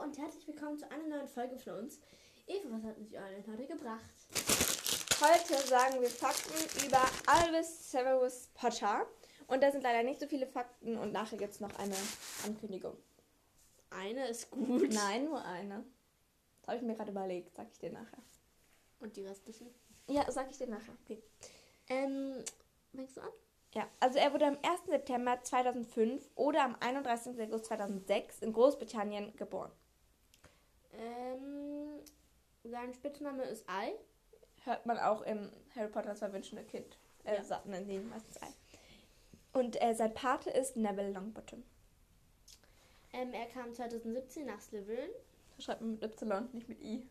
herzlich willkommen zu einer neuen Folge von uns. Eva, was hat uns euch heute gebracht? Heute sagen wir Fakten über Albus Severus Potter. Und da sind leider nicht so viele Fakten und nachher gibt es noch eine Ankündigung. Eine ist gut. Nein, nur eine. Das habe ich mir gerade überlegt, sag ich dir nachher. Und die restlichen? Ja, sag ich dir nachher. Okay. Ähm, fängst du an? Ja, also er wurde am 1. September 2005 oder am 31. August 2006 in Großbritannien geboren. Ähm, sein Spitzname ist Ei. Hört man auch im Harry Potter das verwünschende Kind. Äh, Ja. nennen sie ihn meistens Ei. Und äh, sein Pate ist Neville Longbottom. Ähm, er kam 2017 nach Slytherin. Da schreibt man mit Y, nicht mit I.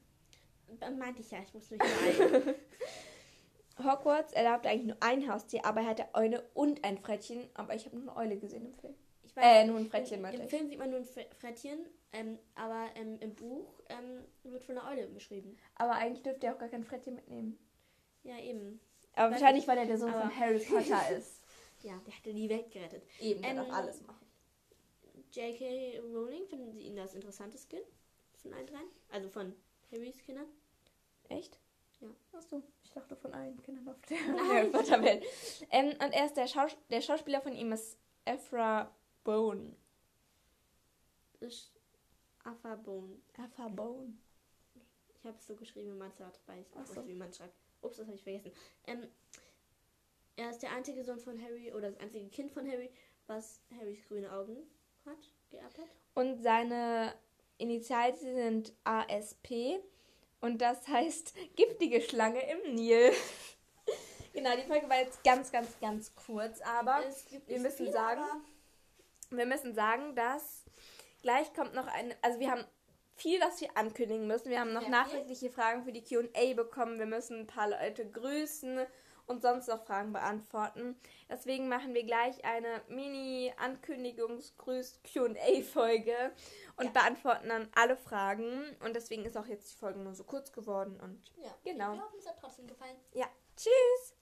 Äh, Meinte ich ja, ich muss mich beeilen. Hogwarts erlaubt eigentlich nur ein Haustier, aber er hatte Eule und ein Frettchen. Aber ich habe nur eine Eule gesehen im Film. Ich Äh, nur ein Frettchen, meinte Im. Film sieht man nur ein Fre- Frettchen, ähm, aber ähm, im Buch ähm, wird von einer Eule beschrieben. Aber eigentlich dürfte er auch gar kein Frettchen mitnehmen. Ja, eben. Aber Weiß wahrscheinlich, ich. weil er der Sohn von Harry Potter ist. Ja, der hatte die Welt gerettet. Eben, der Ähm, darf alles machen. J.K. Rowling, finden Sie ihn das interessanteste Kind von allen dreien? Also von Harrys Kindern? Echt? Ja. Achso, ich dachte von allen Kindern auf der. Harry Potter Welt. Ähm, und er ist der, Schaus der Schauspieler von ihm ist Ephra Bone. Ist Affabone. Ephra Bone. Ich habe es so geschrieben, wie man es hat, weil ich nicht so. wusste, wie man schreibt. Ups, das habe ich vergessen. Ähm, er ist der einzige Sohn von Harry oder das einzige Kind von Harry, was Harrys grüne Augen hat, geerbt hat. Und seine Initialien sind ASP. Und das heißt giftige Schlange im Nil. genau, die Folge war jetzt ganz, ganz, ganz kurz. Aber wir müssen sagen, wir müssen sagen, dass gleich kommt noch eine. Also wir haben viel, was wir ankündigen müssen. Wir haben noch Ja. nachträgliche Fragen für die QA bekommen. Wir müssen ein paar Leute grüßen und sonst noch Fragen beantworten. Deswegen machen wir gleich eine Mini-Ankündigungsgrüß-QA-Folge und Ja. beantworten dann alle Fragen. Und deswegen ist auch jetzt die Folge nur so kurz geworden. Und Ja, Genau. Wir hoffen, es hat trotzdem gefallen. ja, tschüss!